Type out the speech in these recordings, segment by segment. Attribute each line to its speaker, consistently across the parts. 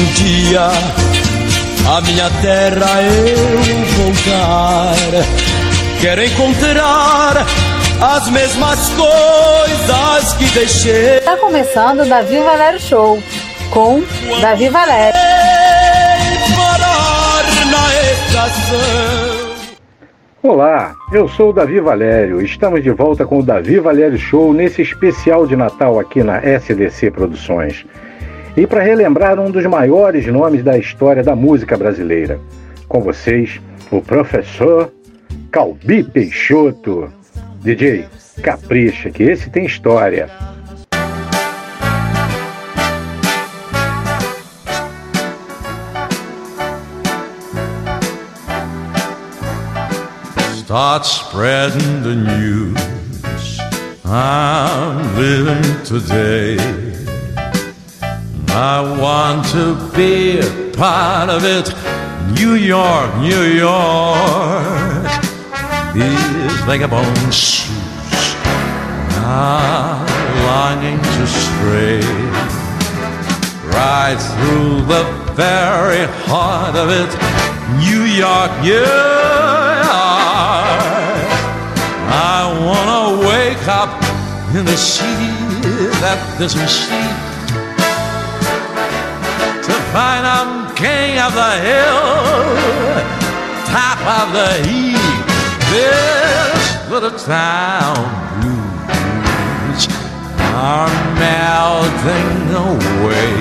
Speaker 1: um dia a minha terra eu voltar. Quero encontrar as mesmas coisas que deixei.
Speaker 2: Está começando o Davi Valério Show com Davi Valério.
Speaker 1: Parar na estação.
Speaker 3: Olá, eu sou o Davi Valério. Estamos de volta com o Davi Valério Show nesse especial de Natal aqui na SDC Produções. E para relembrar um dos maiores nomes da história da música brasileira. Com vocês, o professor Calbi Peixoto. DJ, capricha que esse tem história.
Speaker 4: Start spreading the news. I'm living today. I want to be a part of it. New York, New York. These vagabond shoes are longing to stray right through the very heart of it. New York, New York. I wanna wake up in the city that doesn't sleep find I'm king of the hill, top of the heap. This little town blues are melting away.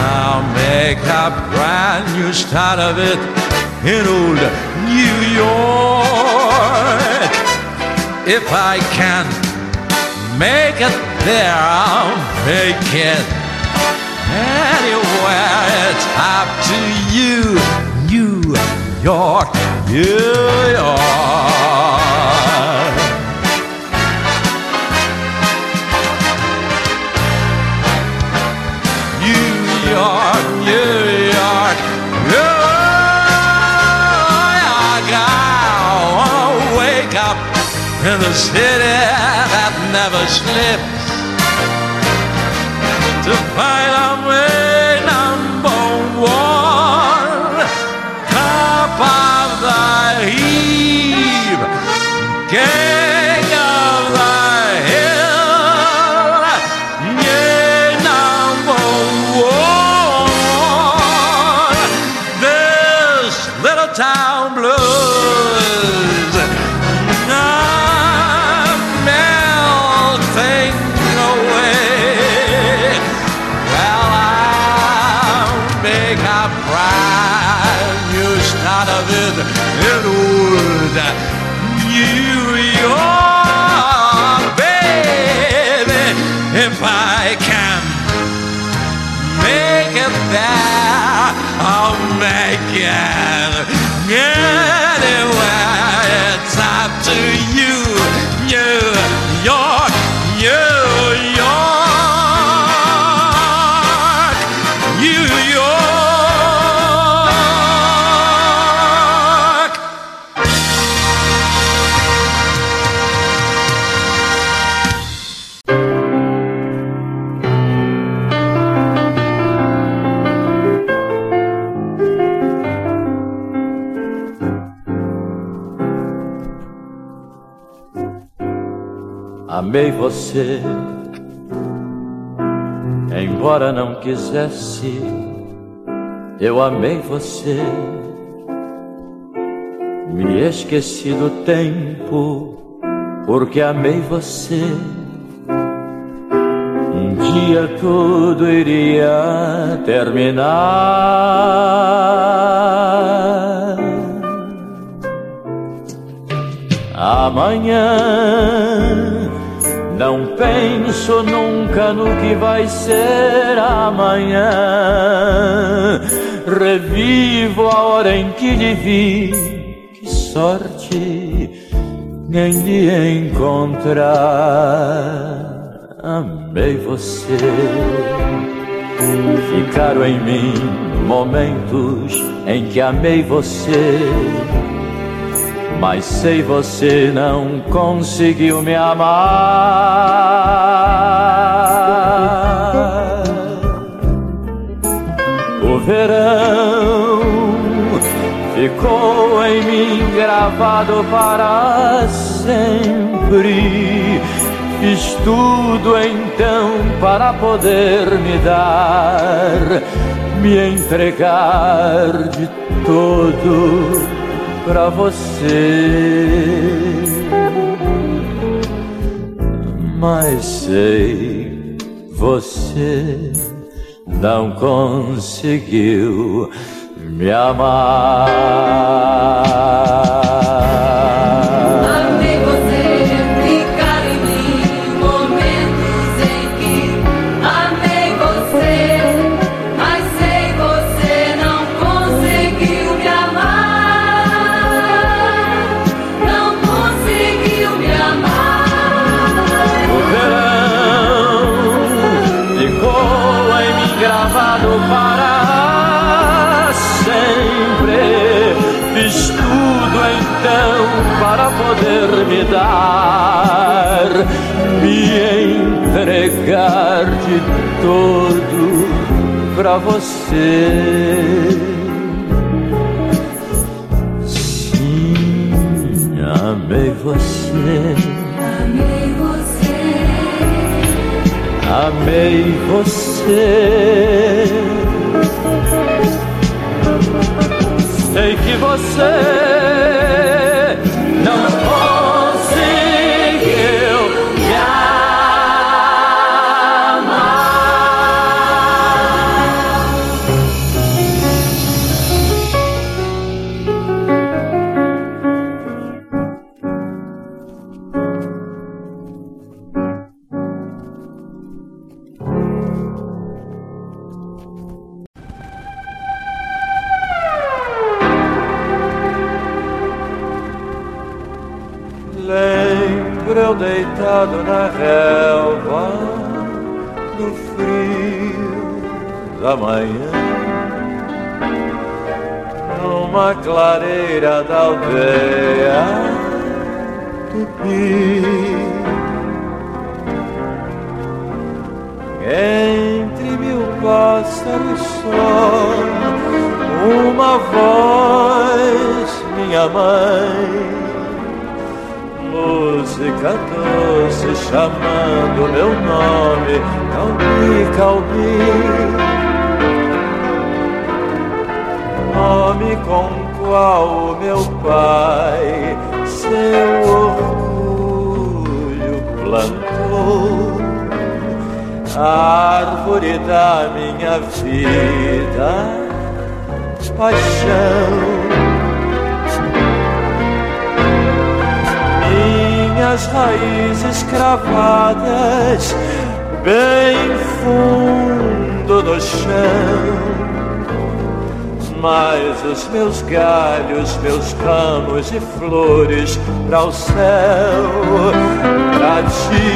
Speaker 4: I'll make a brand new start of it in old New York. If I can make it there, I'll make it anywhere. It's up to you, New York, New York. New York, New York, New York. I wake up in the city that never sleeps my love.
Speaker 5: Amei você, embora não quisesse. Eu amei você, me esqueci do tempo, porque amei você. Um dia tudo iria terminar. Amanhã não penso nunca no que vai ser amanhã. Revivo a hora em que lhe vi. Que sorte em lhe encontrar. Amei você. Ficaram em mim momentos em que amei você. Mas sei você não conseguiu me amar. verão ficou em mim gravado para sempre. Fiz tudo então para poder me dar, me entregar de todo pra você. Mas sei, você não conseguiu me amar. Poder me dar, me entregar de todo para você. Sim, amei você.
Speaker 6: Amei você.
Speaker 5: Amei você. Sei que você chamando meu nome, Calbi, Calbi. Nome com qual meu pai seu orgulho plantou, árvore da minha vida, paixão minhas raízes cravadas bem fundo no chão. Mas os meus galhos, meus ramos e flores para o céu, para ti.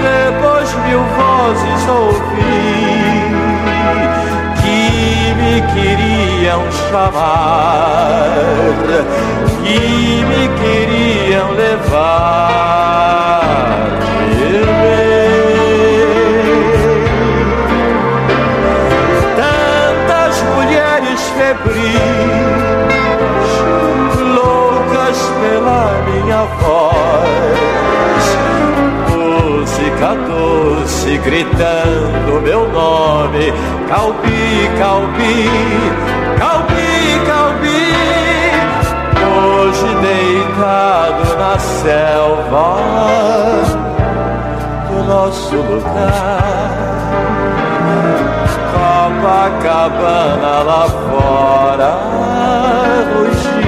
Speaker 5: Depois mil vozes ouvi que me queriam chamar que me queriam levar. Tantas mulheres febris, loucas pela minha voz, música doce gritando meu nome, Calbi, Calbi, Calbi deitado na selva do nosso lugar. Copacabana lá fora, rugir.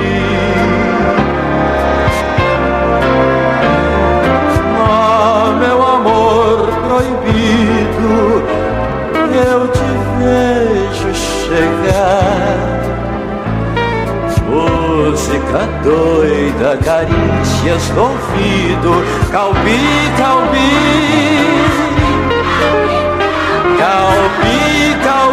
Speaker 5: Oh, meu amor proibido, eu te vejo chegar música doida, carícias no ouvido, calbi, calbi, calbi, calbi.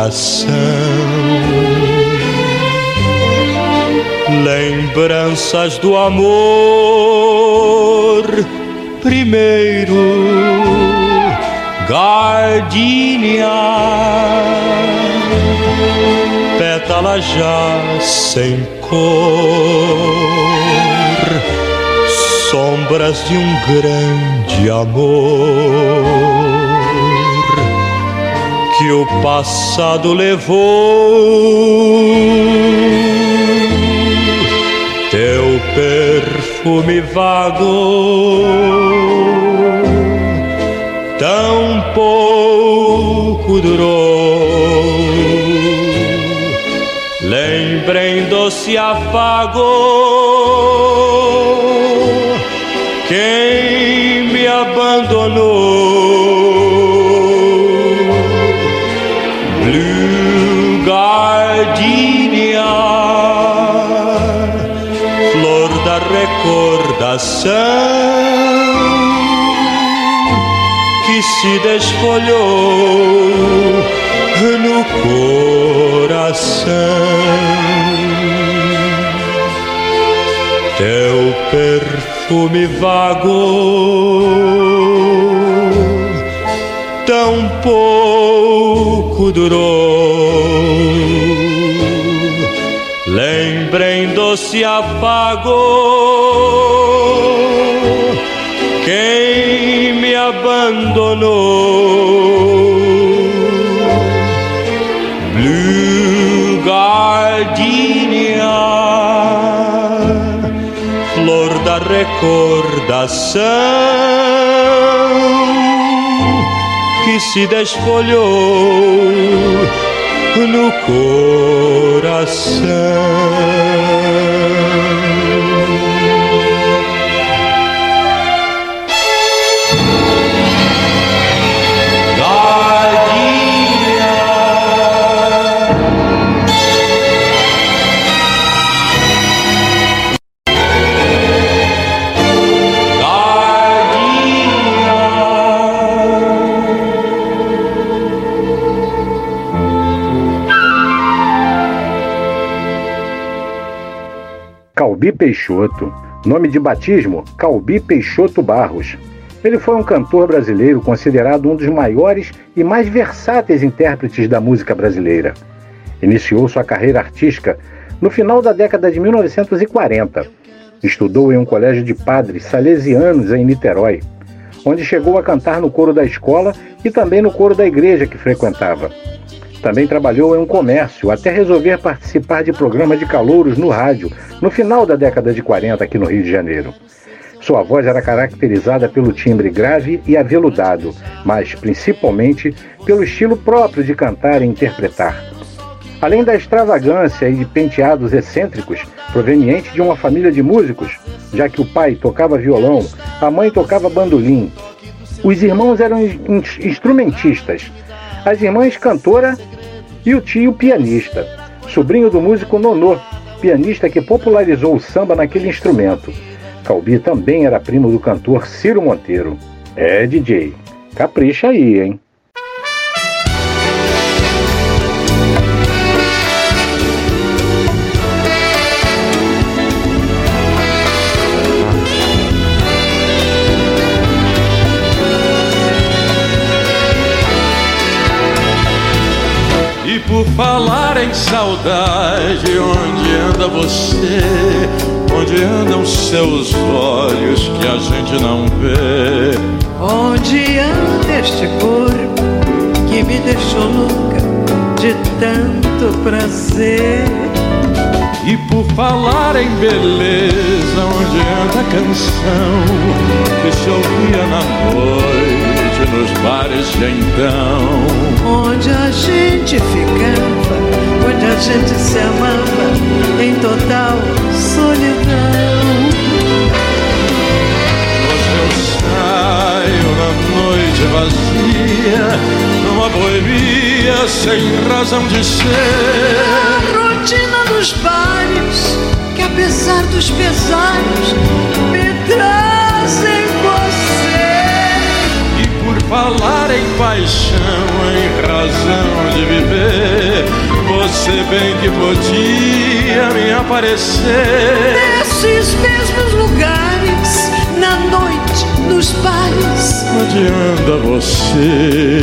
Speaker 5: Coração. Lembranças do amor primeiro gardenia pétala já sem cor sombras de um grande amor o passado levou. Teu perfume vago, tão pouco durou. Lembrem doce afago, quem me abandonou. Recordação que se desfolhou no coração. Teu perfume vago, tão pouco durou lembrem doce afago. Quem me abandonou? Blue Gardenia, flor da recordação que se desfolhou no coração.
Speaker 3: Peixoto. Nome de batismo: Calbi Peixoto Barros. Ele foi um cantor brasileiro considerado um dos maiores e mais versáteis intérpretes da música brasileira. Iniciou sua carreira artística no final da década de 1940. Estudou em um colégio de padres salesianos em Niterói, onde chegou a cantar no coro da escola e também no coro da igreja que frequentava. Também trabalhou em um comércio até resolver participar de programas de calouros no rádio no final da década de 40 aqui no Rio de Janeiro. Sua voz era caracterizada pelo timbre grave e aveludado, mas principalmente pelo estilo próprio de cantar e interpretar. Além da extravagância e de penteados excêntricos, proveniente de uma família de músicos, já que o pai tocava violão, a mãe tocava bandolim. Os irmãos eram instrumentistas, as irmãs cantora e o tio pianista, sobrinho do músico Nonô, pianista que popularizou o samba naquele instrumento. Calbi também era primo do cantor Ciro Monteiro. É, DJ, capricha aí, hein?
Speaker 4: Por falar em saudade, onde anda você? Onde andam seus olhos que a gente não vê?
Speaker 7: Onde anda este corpo que me deixou louca de tanto prazer?
Speaker 4: E por falar em beleza, onde anda a canção que se ouvia na noite nos bares de então?
Speaker 7: Onde a gente ficava, onde a gente se amava em total solidão.
Speaker 4: Hoje eu saio na noite vazia, numa boemia sem razão de ser.
Speaker 7: A rotina dos bares, que apesar dos pesares, me traz
Speaker 4: falar em paixão, em razão de viver, você bem que podia me aparecer.
Speaker 7: Nesses mesmos lugares, na noite, nos bares.
Speaker 4: Onde anda você?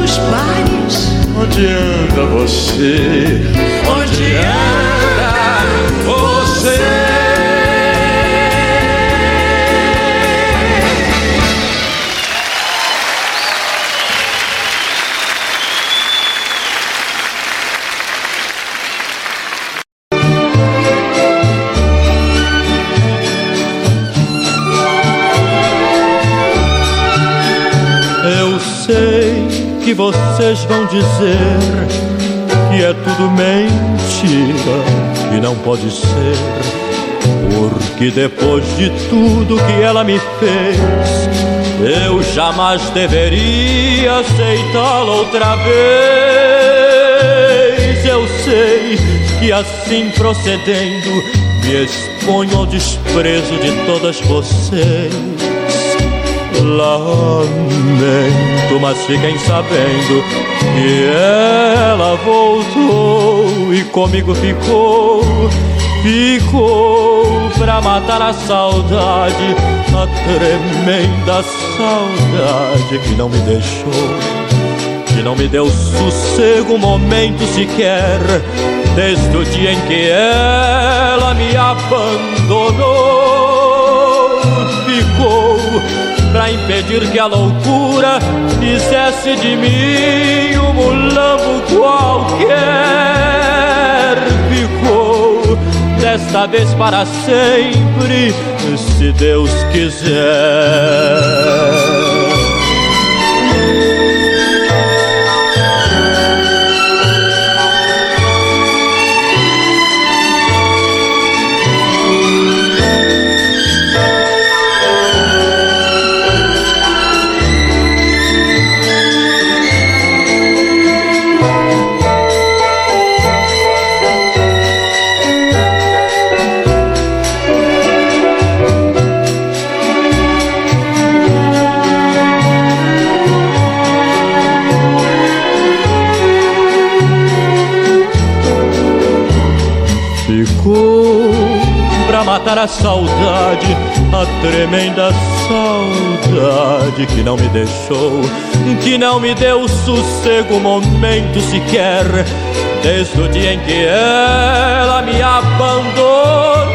Speaker 7: nos bares.
Speaker 4: Onde anda você? Onde anda você?
Speaker 5: Que vocês vão dizer que é tudo mentira, que não pode ser. Porque depois de tudo que ela me fez, eu jamais deveria aceitá-la outra vez. Eu sei que assim procedendo, me exponho ao desprezo de todas vocês. Lamento, mas fiquem sabendo que ela voltou e comigo ficou, ficou pra matar a saudade, a tremenda saudade que não me deixou, que não me deu sossego um momento sequer, desde o dia em que ela me abandonou, ficou pra impedir que a loucura fizesse de mim um mulambo qualquer. Ficou desta vez para sempre, se Deus quiser. Matar a saudade, a tremenda saudade que não me deixou, que não me deu sossego um momento sequer, desde o dia em que ela me abandonou.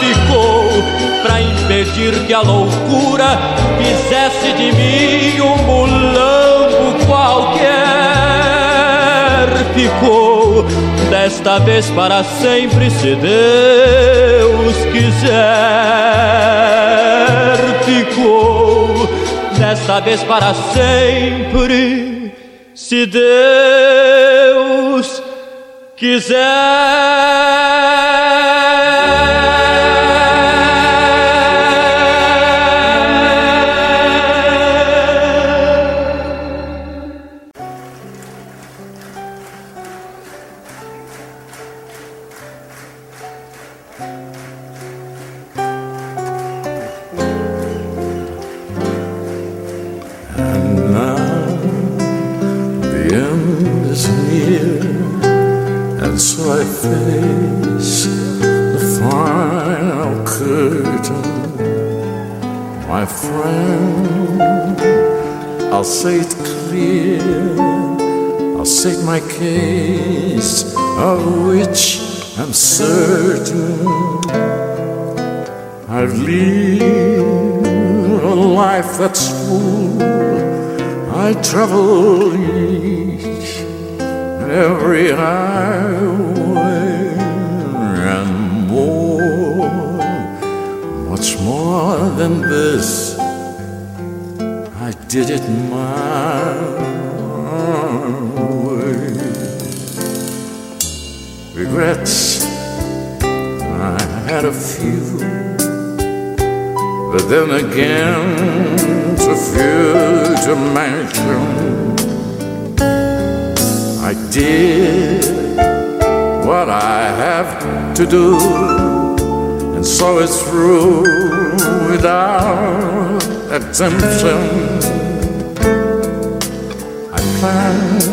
Speaker 5: Ficou pra impedir que a loucura fizesse de mim um mulambo Ficou desta vez para sempre, se Deus quiser. Ficou desta vez para sempre, se Deus quiser. is near, and so I face the final curtain.
Speaker 4: My friend, I'll say it clear, I'll state my case, of which I'm certain. I've lived a life that's full. I travel every highway and more, much more than this. I did it my way. Regrets, I had a few, but then again, too few to mansion, I did what I have to do, and so it's through without exemption. I planned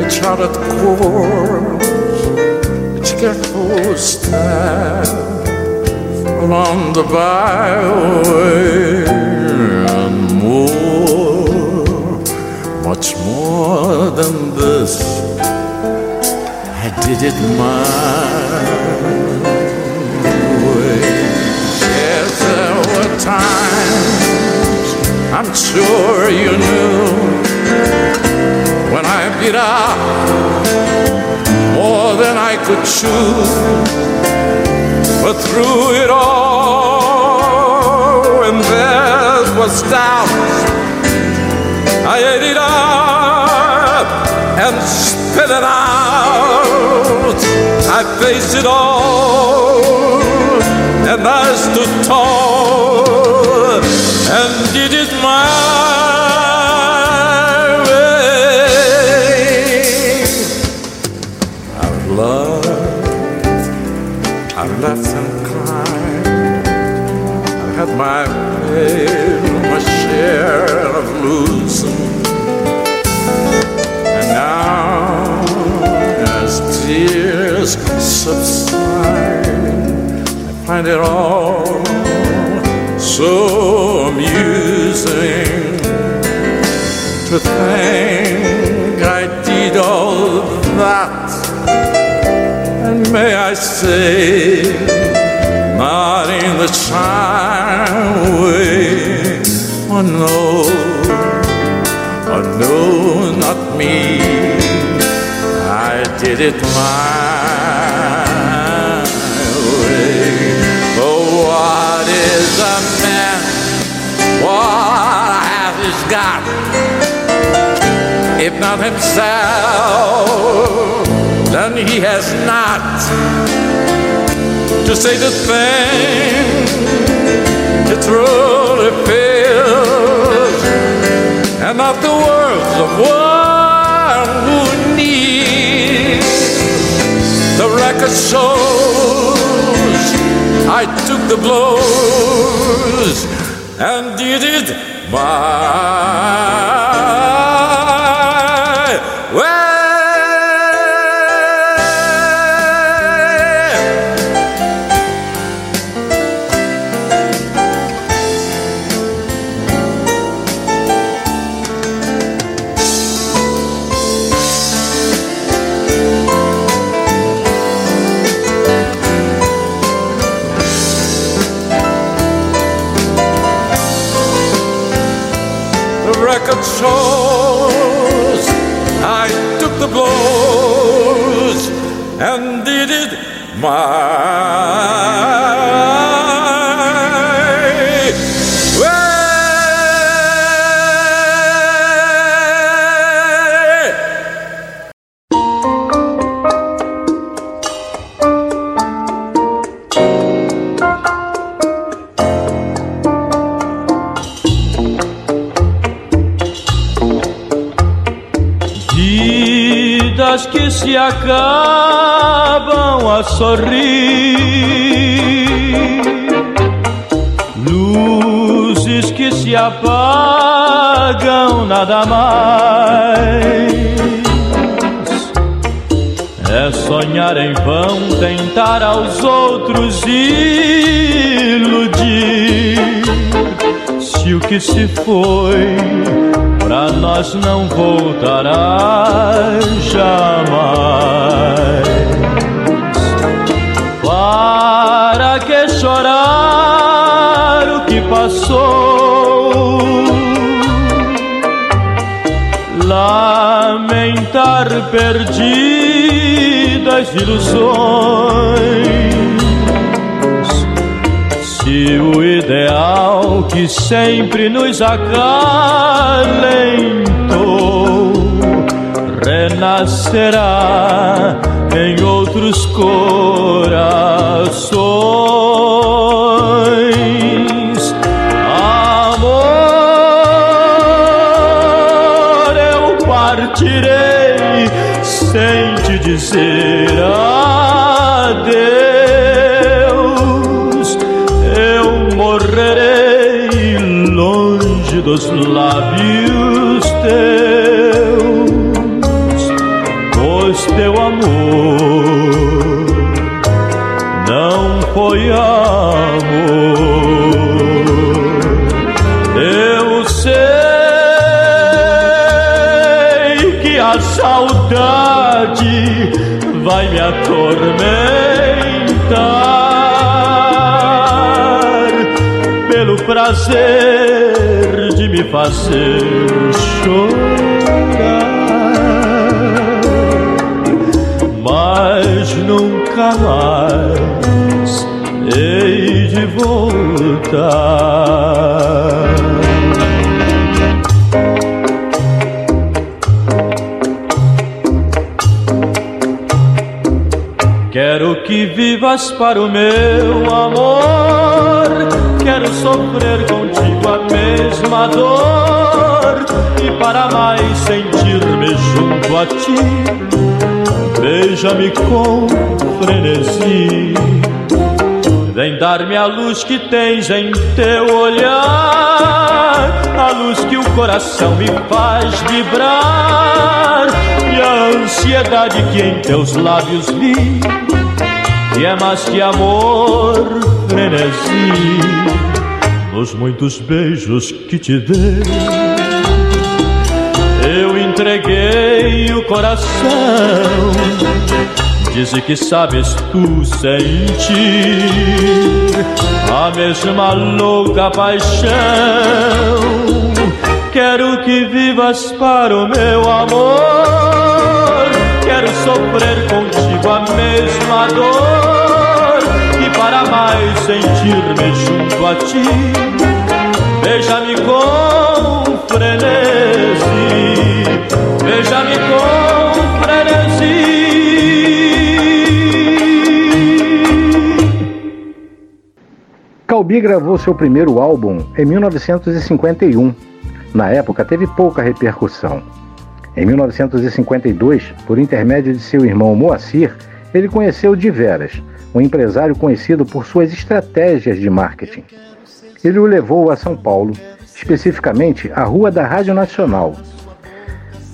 Speaker 4: a charted course, each careful step along the byway, more than this. I did it my way. Yes, there were times I'm sure you knew when I beat up more than I could chew. But through it all, when there was doubt, I ate it up and spit it out. I faced it all, and I stood tall and it my way. I've loved, I've laughed and cried. I've had my pain, my share of losing. I find it all so amusing to think I did all that. And may I say, not in the child way, oh no, oh no, not me. I did it my got? If not himself, then he has not to say the thing it truly feels, and not the words of one who needs. The record shows I took the blows and did it my record shows I took the blows and did it my
Speaker 5: sorrir, luzes que se apagam, nada mais. É sonhar em vão, tentar aos outros iludir. Se o que se foi pra nós não voltará jamais. Para que chorar o que passou? Lamentar perdidas ilusões. Se o ideal que sempre nos acalentou renascerá em outros corações. Pois teu amor não foi amor. Eu sei que a saudade vai me atormentar pelo prazer de me fazer chorar. Mais hei de voltar. Quero que vivas para o meu amor. Quero sofrer contigo mesma dor. E para mais sentir-me junto a ti, beija-me com frenesi. Vem dar-me a luz que tens em teu olhar, a luz que o coração me faz vibrar, e a ansiedade que em teus lábios vi, e é mais que amor, frenesi, nos muitos beijos que te dei. Eu entreguei o coração Dize que sabes tu sentir a mesma louca paixão. Quero que vivas para o meu amor. Quero sofrer contigo a mesma dor. Mais sentir-me junto a ti, beija-me com frenesi. Beija-me com frenesi.
Speaker 3: Calbi gravou seu primeiro álbum em 1951. Na época, teve pouca repercussão. Em 1952, por intermédio de seu irmão Moacir, ele conheceu de Veras, um empresário conhecido por suas estratégias de marketing. Ele o levou a São Paulo, especificamente à Rua da Rádio Nacional.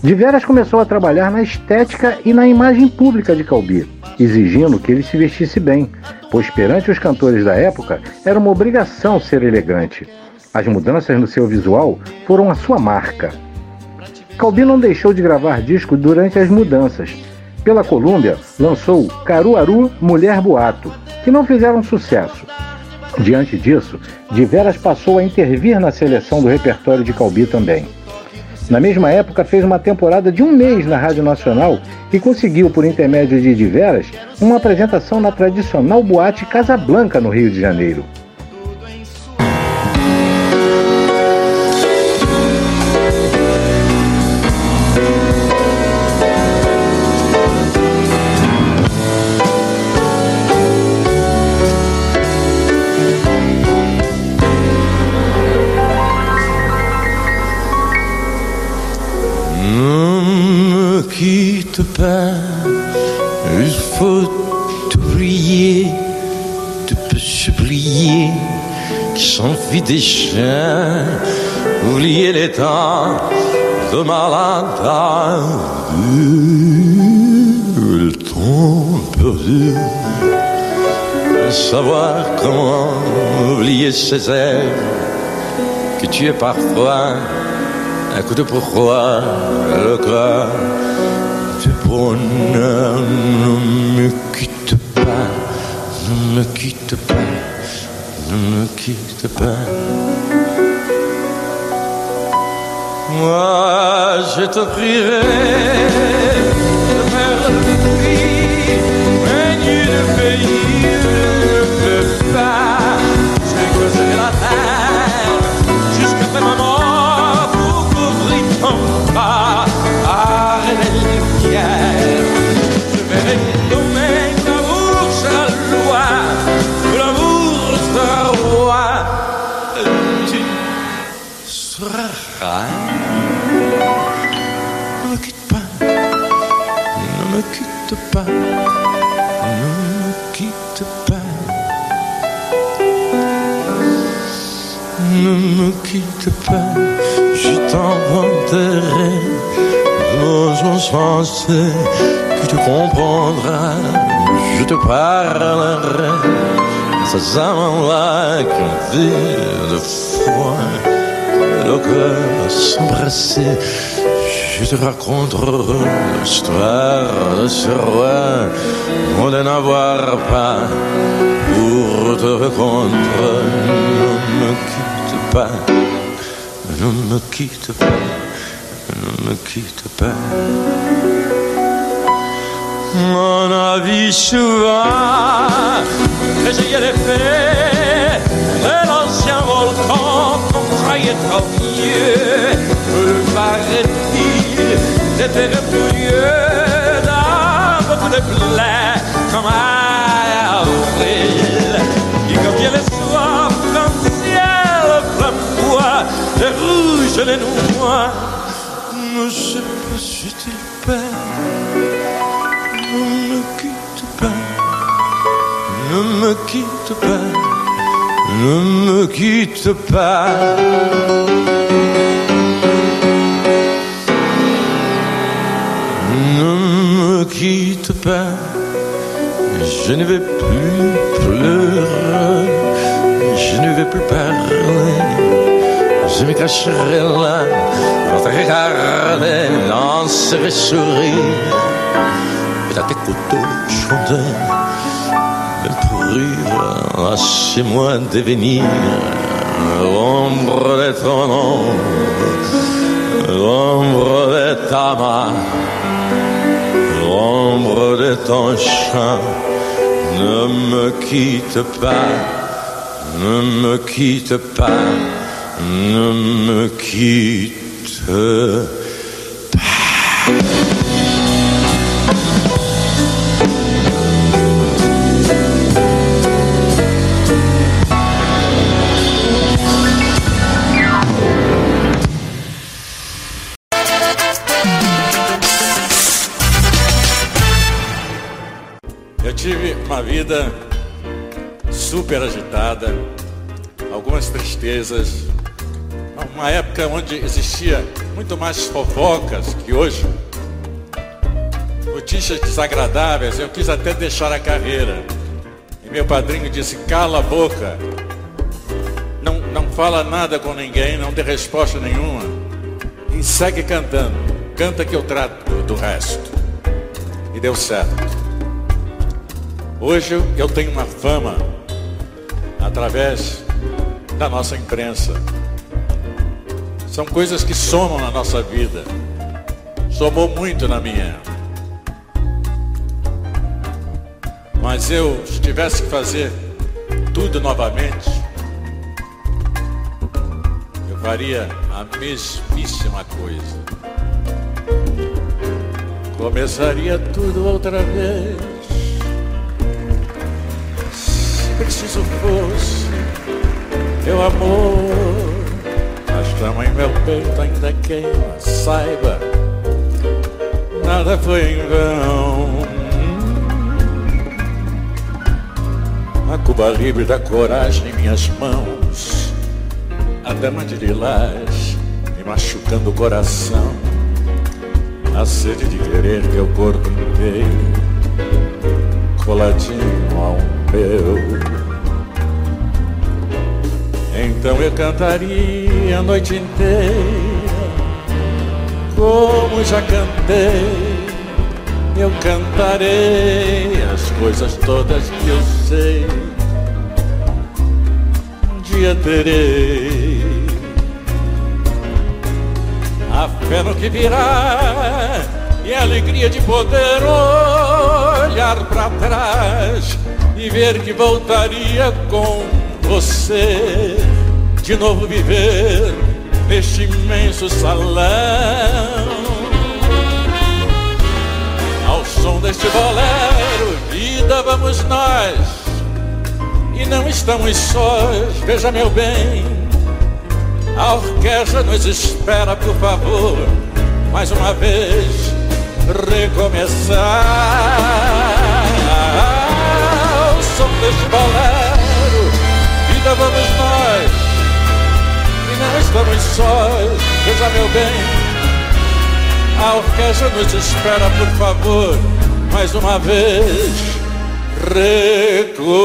Speaker 3: De Veras começou a trabalhar na estética e na imagem pública de Calbi, exigindo que ele se vestisse bem, pois perante os cantores da época era uma obrigação ser elegante. As mudanças no seu visual foram a sua marca. Calbi não deixou de gravar discos durante as mudanças. Pela Colômbia, lançou Caruaru Mulher Boato, que não fizeram sucesso. Diante disso, De Veras passou a intervir na seleção do repertório de Calbi também. Na mesma época, fez uma temporada de um mês na Rádio Nacional e conseguiu, por intermédio de Diveras, uma apresentação na tradicional boate Casablanca, no Rio de Janeiro.
Speaker 1: S'enfuit déjà, oublier les temps de malade, le temps perdu, savoir comment oublier ces airs que tu es parfois un coup de pourquoi le cœur du bonheur ne me quitte pas, ne me quitte pas, ne me quitte pas. Moi je te prierai me quitte pas, je t'inventerai un sens que tu comprendras. Je te parlerai ces amants-là qui ont de foi, le cœur s'embrasser. Je te raconterai l'histoire de ce roi, on de n'avoir pas pour te rencontrer. Me pas, ne me quitte pas, ne me quitte pas. On a vu souvent essayer l'effet de l'ancien volcan qu'on croyait trop vieux. Le paraît-il, c'était le plus vieux dans beaucoup de plaies comme à avril. Et comme vient le flamboie, de rouge les noix, ne sais pas si tu. Ne me quitte pas, ne me quitte pas, ne me quitte pas. Ne me quitte pas, je ne vais plus pleurer, je ne vais plus parler. Je me cacherai là, regarder, danser et sourire. À tes côtés chanter, même pour rire, lâchez-moi devenir l'ombre de ton nom, l'ombre de ta main, l'ombre de ton chant. Ne me quitte pas, ne me quitte pas, ne me quitte
Speaker 4: tive uma vida super agitada, algumas tristezas, uma época onde existia muito mais fofocas que hoje, notícias desagradáveis. Eu quis até deixar a carreira. E meu padrinho disse: cala a boca, não, não fala nada com ninguém, não dê resposta nenhuma e segue cantando. Canta que eu trato do resto. E deu certo. Hoje eu tenho uma fama através da nossa imprensa. São coisas que somam na nossa vida. Somou muito na minha. Mas eu, se tivesse que fazer tudo novamente, eu faria a mesmíssima coisa. Começaria tudo outra vez. Se preciso fosse, meu amor, em meu peito ainda queima, saiba, nada foi em vão. A Cuba livre da coragem em minhas mãos, a dama de lilás me machucando o coração, a sede de querer meu corpo inteiro, coladinho ao meu. Então eu cantaria a noite inteira, como já cantei. Eu cantarei as coisas todas que eu sei. Um dia terei a fé no que virá e a alegria de poder olhar para trás e ver que voltaria com você de novo viver neste imenso salão. Ao som deste bolero, vida vamos nós e não estamos sós, veja meu bem. A orquestra nos espera, por favor, mais uma vez. recomeçar. O som deste bolero, vida vamos estamos sós, veja meu bem. A orquestra nos espera, por favor, mais uma vez recomeçar.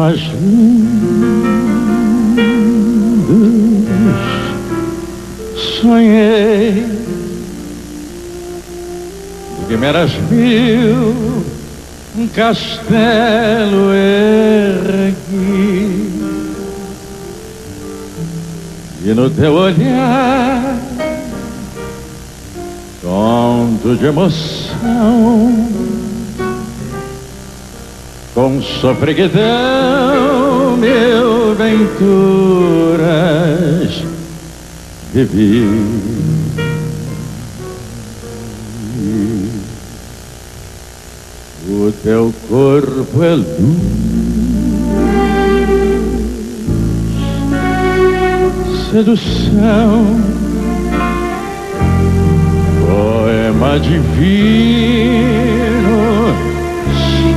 Speaker 5: Mais lindos sonhei. Do que me eras mil um castelo ergui. E no teu olhar conto de emoção com sofreguidão mil venturas vivi. O teu corpo é luz, sedução, poema divino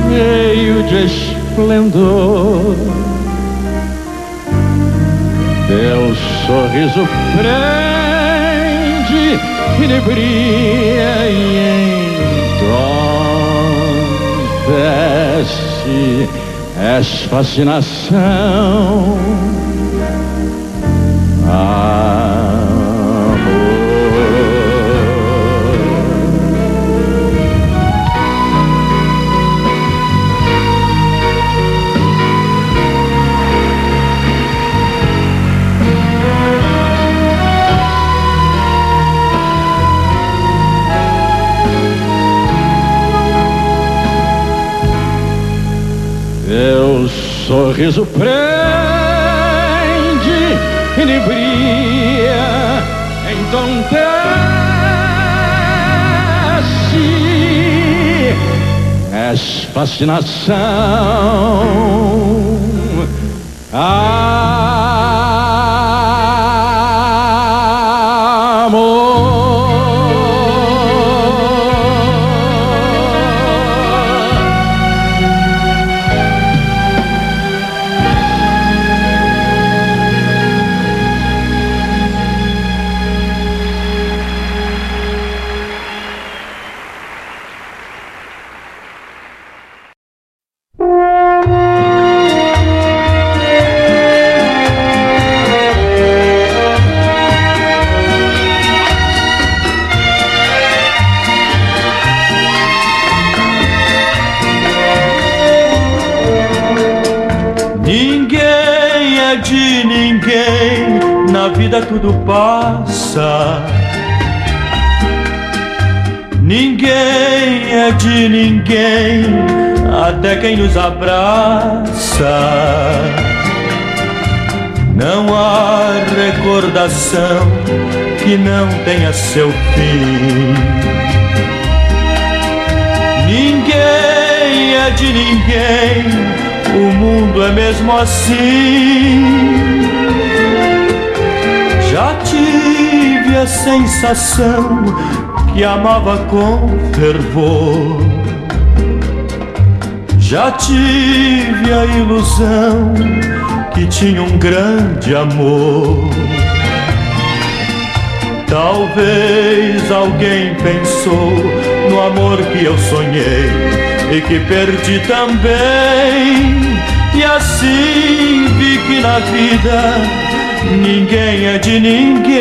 Speaker 5: cheio de esplendor. Teu sorriso prende, inebria e entontece, és fascinação. Ah, sorriso prende, inebria, entontece, és fascinação. Amor. Vida tudo passa. Ninguém é de ninguém, até quem nos abraça. Não há recordação que não tenha seu fim. Ninguém é de ninguém, o mundo é mesmo assim. A sensação que amava com fervor. Já tive a ilusão que tinha um grande amor. Talvez alguém pensou no amor que eu sonhei e que perdi também. E assim vi que na vida ninguém é de ninguém.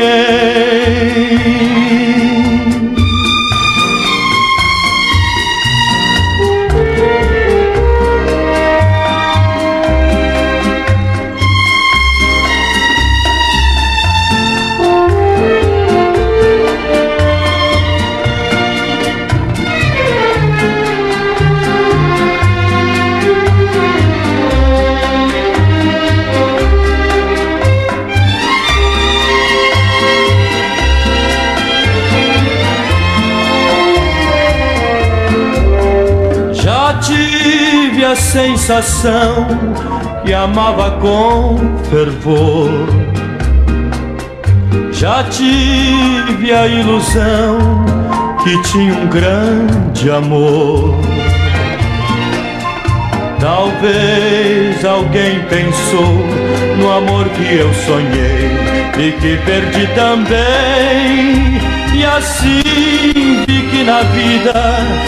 Speaker 5: Sensação que amava com fervor. Já tive a ilusão que tinha um grande amor. Talvez alguém pensou no amor que eu sonhei e que perdi também. E assim vi que na vida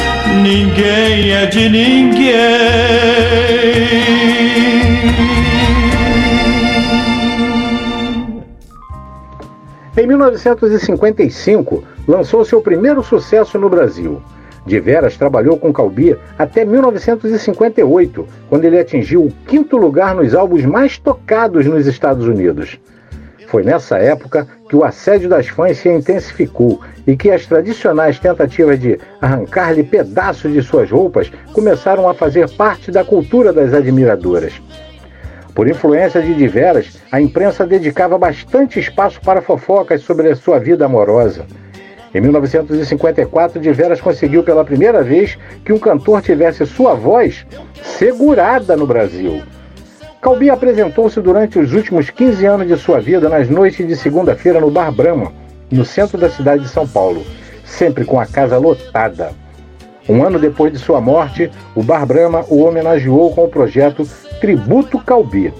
Speaker 5: ninguém é de ninguém.
Speaker 3: Em 1955, lançou seu primeiro sucesso no Brasil. De Veras trabalhou com Calbi até 1958, quando ele atingiu o quinto lugar nos álbuns mais tocados nos Estados Unidos. Foi nessa época que o assédio das fãs se intensificou e que as tradicionais tentativas de arrancar-lhe pedaços de suas roupas começaram a fazer parte da cultura das admiradoras. Por influência de Diveras, a imprensa dedicava bastante espaço para fofocas sobre a sua vida amorosa. Em 1954, Diveras conseguiu pela primeira vez que um cantor tivesse sua voz segurada no Brasil. Calbi apresentou-se durante os últimos 15 anos de sua vida nas noites de segunda-feira no Bar Brahma, no centro da cidade de São Paulo, sempre com a casa lotada. Um ano depois de sua morte, o Bar Brahma o homenageou com o projeto Tributo Calbi,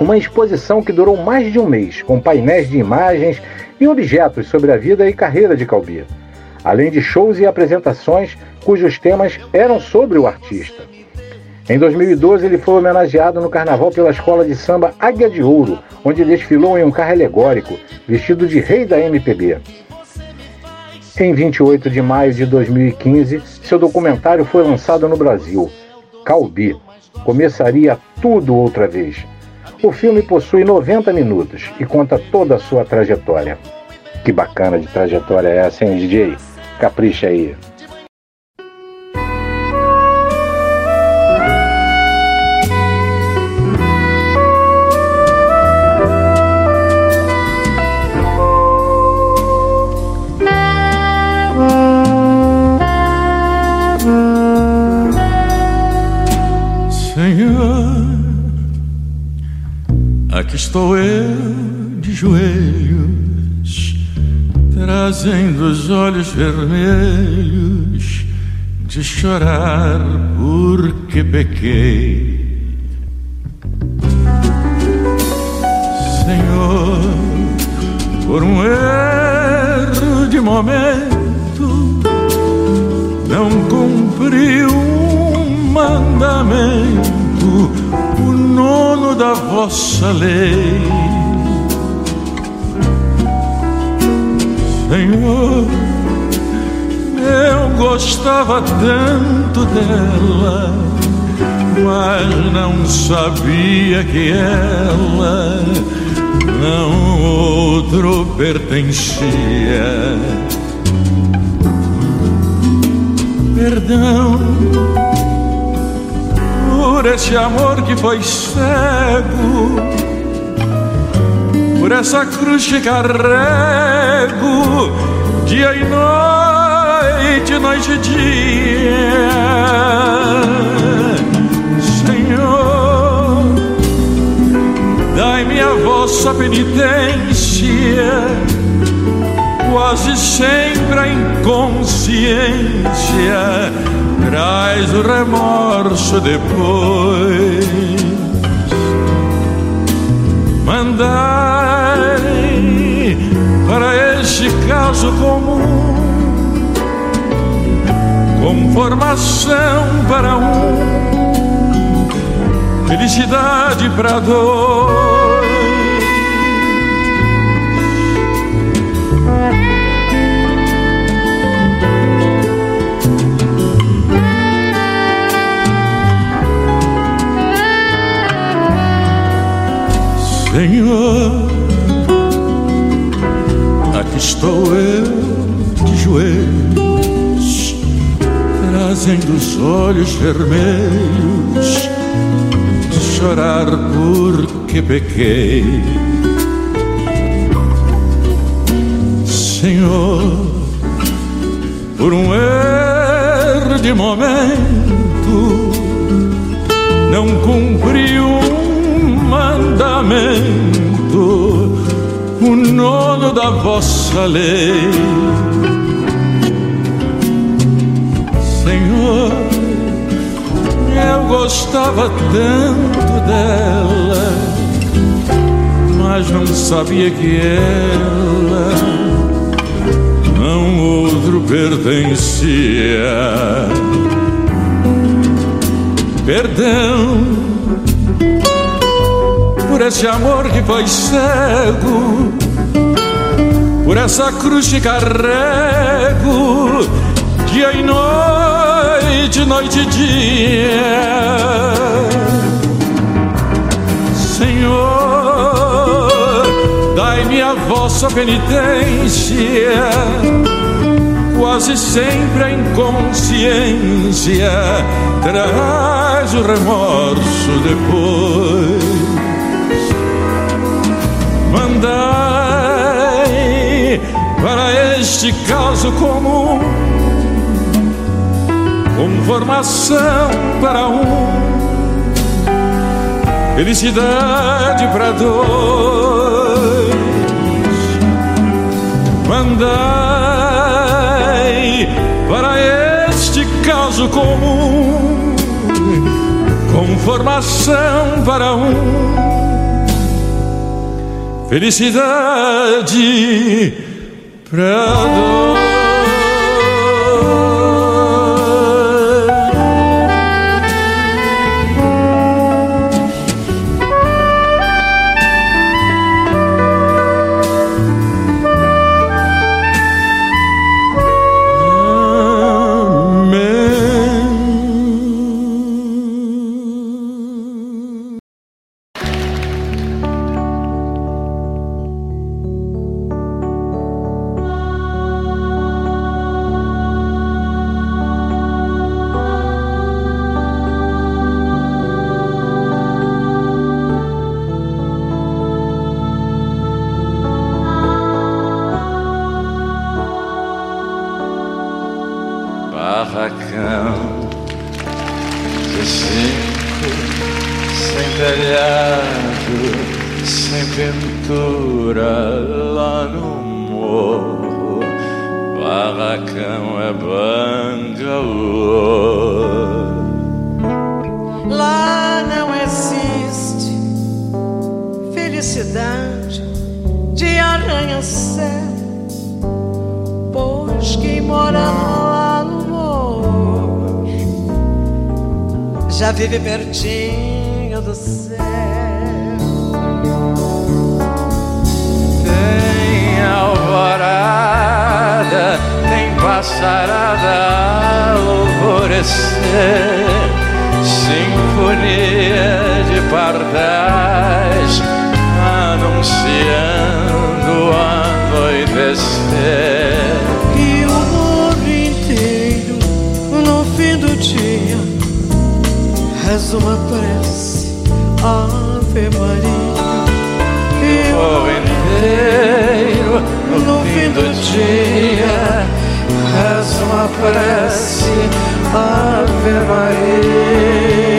Speaker 3: uma exposição que durou mais de um mês, com painéis de imagens e objetos sobre a vida e carreira de Calbi, além de shows e apresentações cujos temas eram sobre o artista. Em 2012, ele foi homenageado no carnaval pela escola de samba Águia de Ouro, onde desfilou em um carro alegórico, vestido de rei da MPB. Em 28 de maio de 2015, seu documentário foi lançado no Brasil, Calbi, começaria tudo outra vez. O filme possui 90 minutos e conta toda a sua trajetória. Que bacana de trajetória é essa, hein, DJ? Capricha aí.
Speaker 4: Estou eu de joelhos, trazendo os olhos vermelhos de chorar porque pequei. Senhor, por um erro de momento, não cumpri um mandamento o nono da vossa lei. Senhor, eu gostava tanto dela, mas não sabia que ela não outro pertencia. Perdão por esse amor que foi cego, por essa cruz que carrego, dia e noite, noite e dia. Senhor, dai-me a vossa penitência, quase sempre a inconsciência traz o remorso depois. Mandai para este caso comum com formação para um, felicidade para dois. Senhor, aqui estou eu de joelhos, trazendo os olhos vermelhos de chorar porque pequei. Senhor, por um erro de momento, não cumpriu um mandamento, o nono da vossa lei. Senhor, eu gostava tanto dela, mas não sabia que ela não outro pertencia. Perdão por esse amor que foi cego, por essa cruz que carrego, dia e noite, noite e dia. Senhor, dai-me a vossa penitência quase sempre a inconsciência traz o remorso depois. Para este caso comum conformação para um, felicidade para dois. Mandai para este caso comum conformação para um, felicidade para dois.
Speaker 8: arranha-céu, pois quem mora lá no morro já vive pertinho do céu. Tem alvorada, tem passarada alvorecer, sinfonia de pardais anunciando anoitecer E o mundo inteiro no fim
Speaker 5: do dia Reza uma prece, Ave Maria. E o mundo inteiro no fim do dia Reza uma prece, Ave Maria.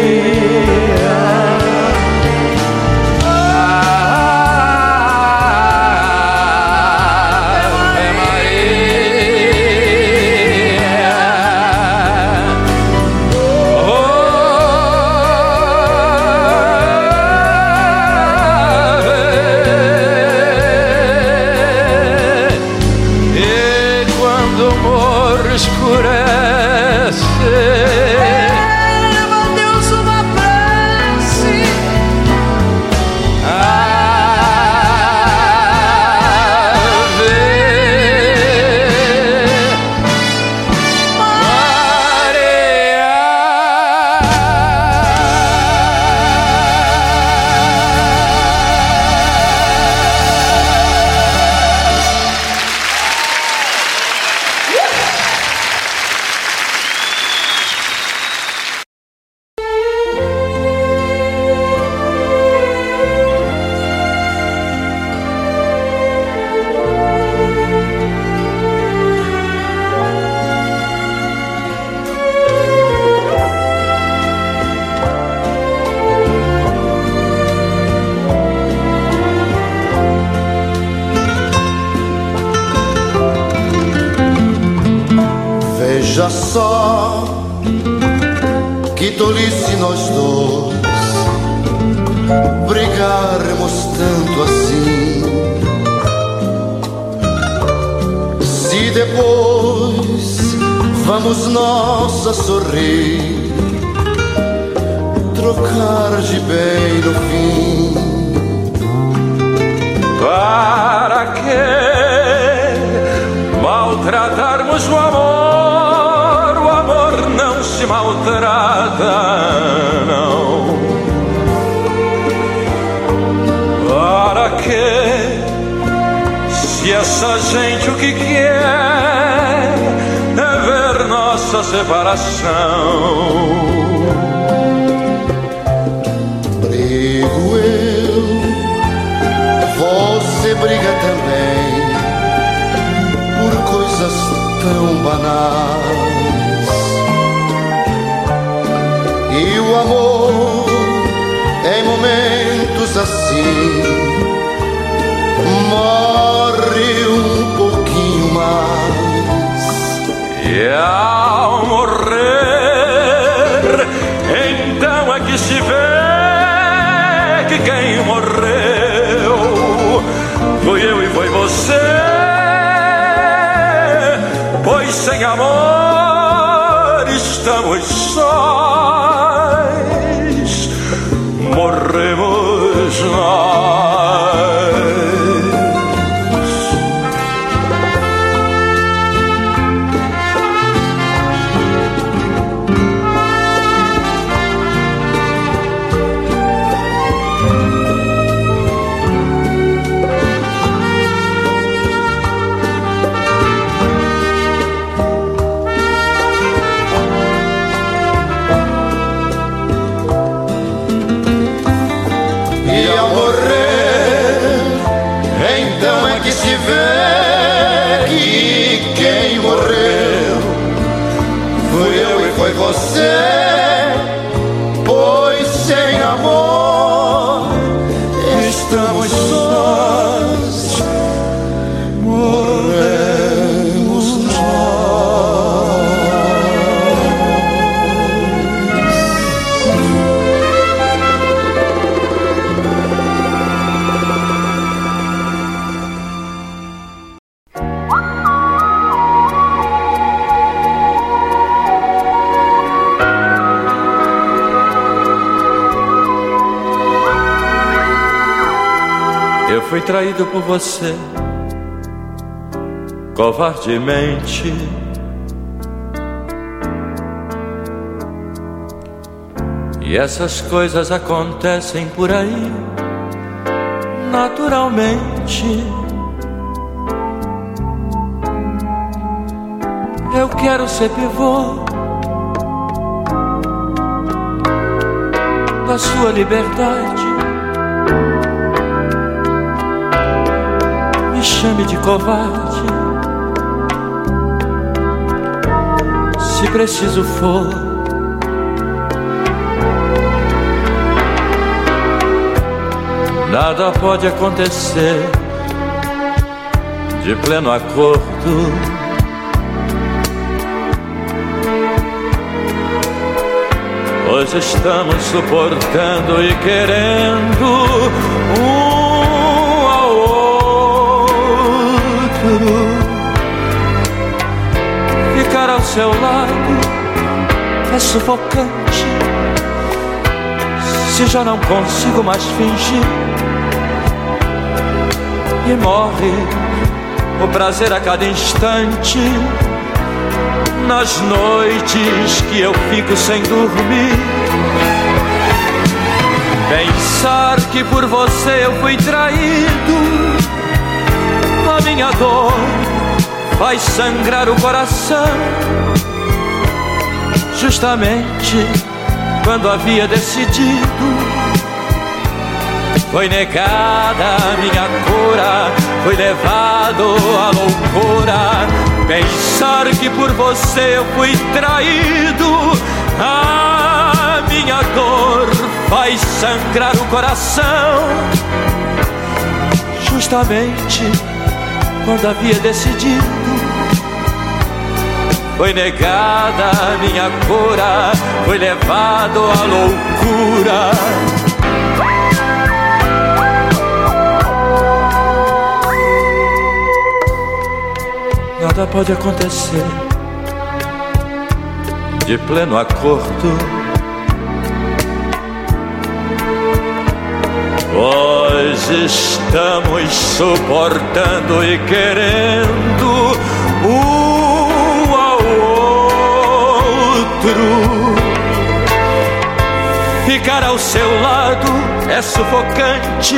Speaker 5: A sorrir, separação.
Speaker 8: Brigo eu, você briga também por coisas tão banais. E o amor em momentos assim morre um pouquinho mais.
Speaker 5: E você, covardemente. E essas coisas acontecem por aí, naturalmente. Eu quero ser pivô da sua liberdade. Chame de covarde. Se preciso for, nada pode acontecer de pleno acordo. Hoje estamos suportando e querendo um ao seu lado é sufocante. Se já não consigo mais fingir, e morre o prazer a cada instante. Nas noites que eu fico sem dormir, pensar que por você eu fui traído, a minha dor faz sangrar o coração. Justamente quando havia decidido, foi negada a minha cura, foi levado à loucura. Pensar que por você eu fui traído, a minha dor faz sangrar o coração. Justamente quando havia decidido,
Speaker 4: foi negada a minha cura, foi levado à loucura. Nada pode acontecer de pleno acordo. Pois estamos suportando e querendo um ao outro. Ficar ao seu lado é sufocante.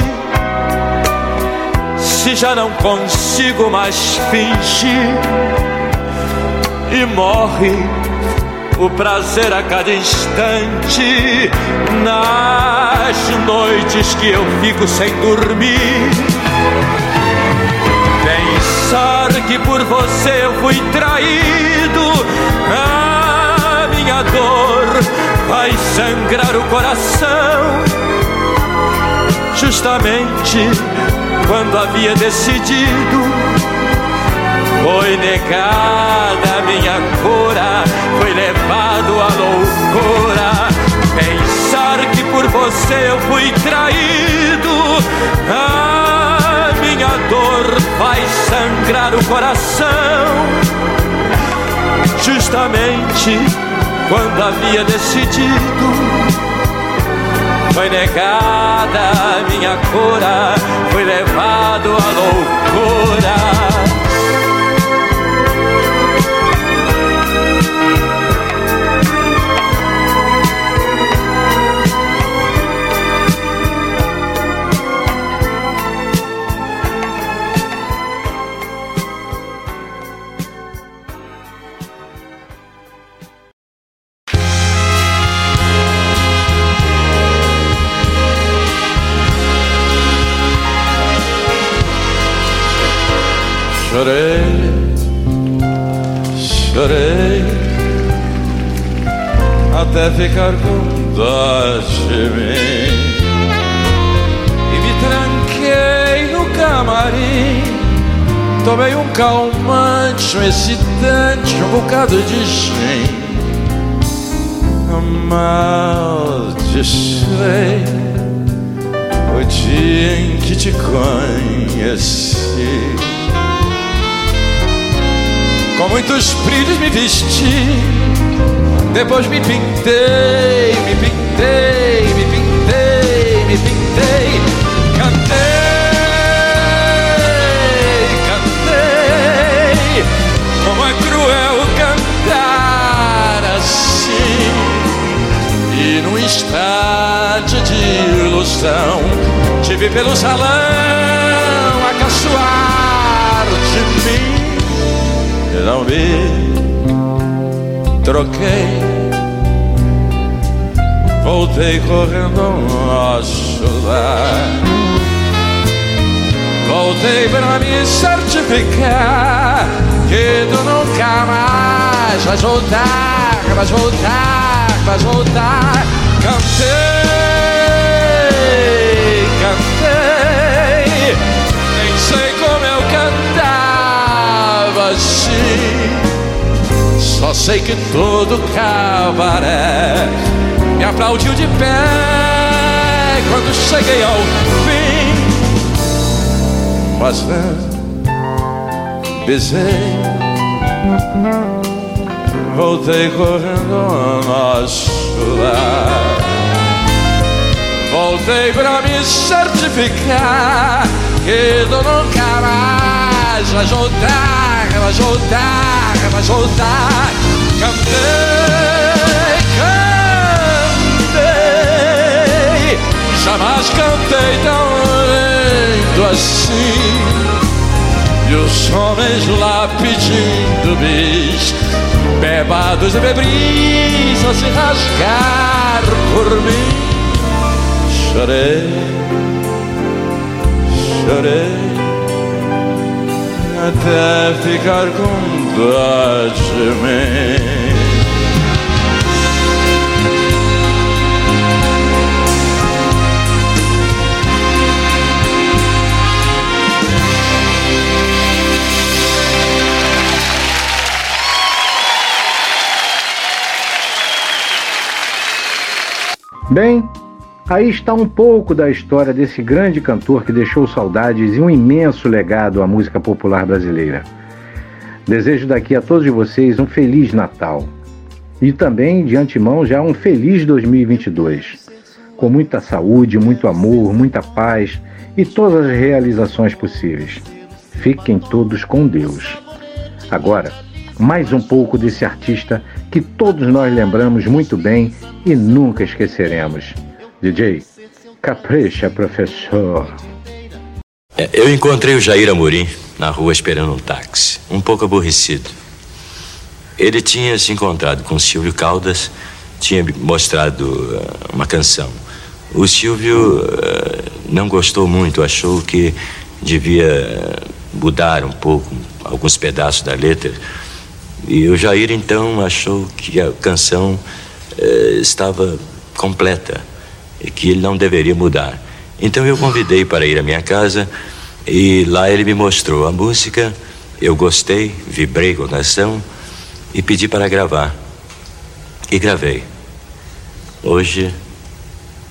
Speaker 4: Se já não consigo mais fingir e morre o prazer a cada instante nas noites que eu fico sem dormir. Pensar que por você eu fui traído, a minha dor vai sangrar o coração. Justamente quando havia decidido foi negada a minha cura, foi levado à loucura. Pensar que por você eu fui traído, a minha dor vai sangrar o coração. Justamente quando havia decidido, foi negada a minha cura, foi levado à loucura. Chorei, chorei até ficar com dó de mim e me tranquei no camarim. Tomei um calmante, um excitante, um bocado de gin. Amaldiçoei o dia em que te conheci. Com muitos brilhos me vesti, depois me pintei, me pintei, me pintei, me pintei, cantei, cantei. Como é cruel cantar assim, e num estádio de ilusão, tive pelo salão troquei. Voltei correndo a chorar. Voltei para me certificar que tu nunca mais vais voltar, vais voltar, vais voltar. Cantei, cantei, nem sei como assim. Só sei que todo cabaré me aplaudiu de pé quando cheguei ao fim. Mas não besei, voltei correndo a chorar. Voltei pra me certificar que tu nunca mais vais voltar, vais voltar, vais voltar. Cantei, cantei, jamais cantei tão lindo assim. E os homens lá pedindo bis, bebados e bebris a se rasgar por mim. Chorei, chorei até ficar com dó de mim.
Speaker 3: Bem, aí está um pouco da história desse grande cantor que deixou saudades e um imenso legado à música popular brasileira. Desejo daqui a todos vocês um feliz Natal e também de antemão já um feliz 2022, com muita saúde, muito amor, muita paz e todas as realizações possíveis. Fiquem todos com Deus. Agora, mais um pouco desse artista que todos nós lembramos muito bem e nunca esqueceremos. DJ, capricha, professor.
Speaker 9: É, eu encontrei o Jair Amorim na rua esperando um táxi, um pouco aborrecido. Ele tinha se encontrado com Silvio Caldas, tinha mostrado uh, uma canção. O Silvio uh, não gostou muito, achou que devia mudar um pouco alguns pedaços da letra e o Jair então achou que a canção eh, estava completa que ele não deveria mudar. Então eu convidei para ir à minha casa e lá ele me mostrou a música. Eu gostei, vibrei com a canção e pedi para gravar. E gravei. Hoje,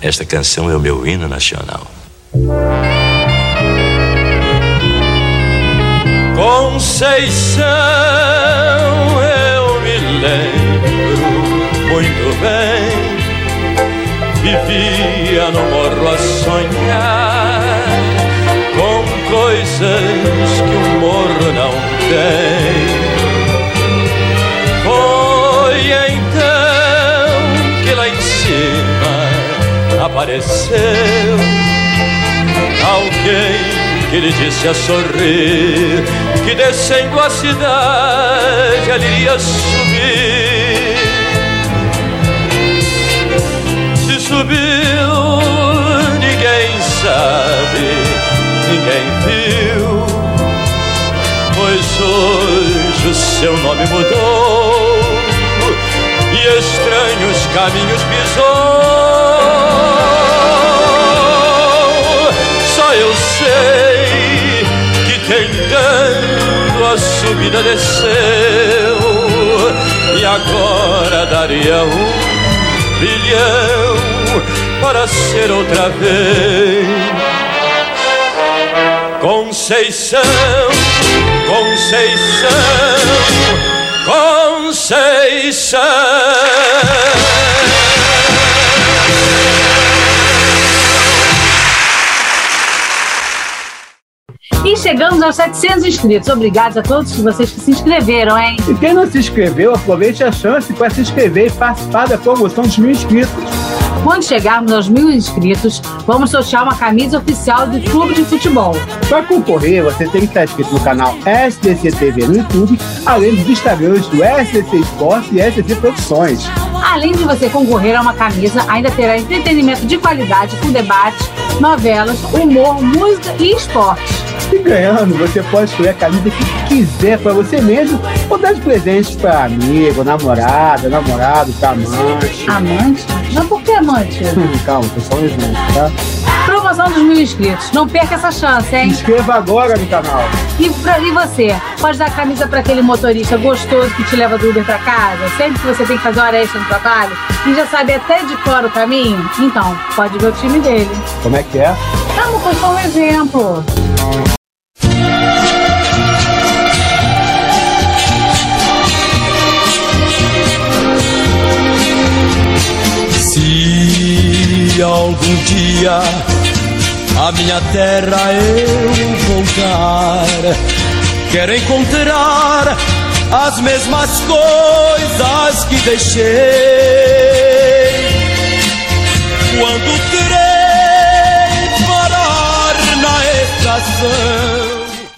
Speaker 9: esta canção é o meu hino nacional.
Speaker 5: Conceição lembro muito bem. Vivia no morro a sonhar com coisas que o morro não tem. Foi então que lá em cima apareceu alguém que lhe disse a sorrir que descendo a cidade ele iria subir. Ninguém viu, pois hoje o seu nome mudou e estranhos caminhos pisou. Só eu sei tentando a subida desceu e agora daria um bilhão para ser outra vez. Conceição, Conceição, Conceição.
Speaker 2: E chegamos aos 700 inscritos. Obrigado a todos vocês que se inscreveram, hein?
Speaker 10: E quem não se inscreveu, aproveite a chance para se inscrever e participar da promoção dos mil inscritos.
Speaker 2: Quando chegarmos aos mil inscritos, vamos sortear uma camisa oficial do Clube de Futebol.
Speaker 10: Para concorrer, você tem que estar inscrito no canal SDC TV no YouTube, além dos Instagrams do SDC Esporte e SDC Produções.
Speaker 2: Além de você concorrer a uma camisa, ainda terá entretenimento de qualidade com debate, novelas, humor, música e esportes.
Speaker 10: E ganhando, você pode escolher a camisa que quiser para você mesmo ou dar de presente para amigo, namorada, namorado, pra amante.
Speaker 2: Amante? Mas por que amante?
Speaker 10: Calma, um exemplo, tá?
Speaker 2: Promoção dos mil inscritos. Não perca essa chance, hein?
Speaker 10: Inscreva agora no canal.
Speaker 2: E, pra, e você? Pode dar a camisa para aquele motorista gostoso que te leva do Uber para casa? Sempre que você tem que fazer hora extra no trabalho e já sabe até de cor o caminho? Então, pode ver o time dele.
Speaker 10: Como é que é?
Speaker 2: Vamos, foi só um exemplo.
Speaker 5: Algum dia a minha terra eu voltar, quero encontrar as mesmas coisas que deixei. Quando trem parar na estação